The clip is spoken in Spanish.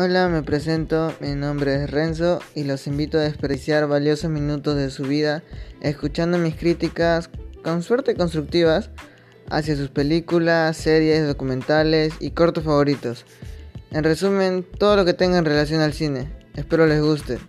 Hola, me presento, mi nombre es Renzo y los invito a desperdiciar valiosos minutos de su vida escuchando mis críticas, con suerte constructivas, hacia sus películas, series, documentales y cortos favoritos. En resumen, todo lo que tenga en relación al cine. Espero les guste.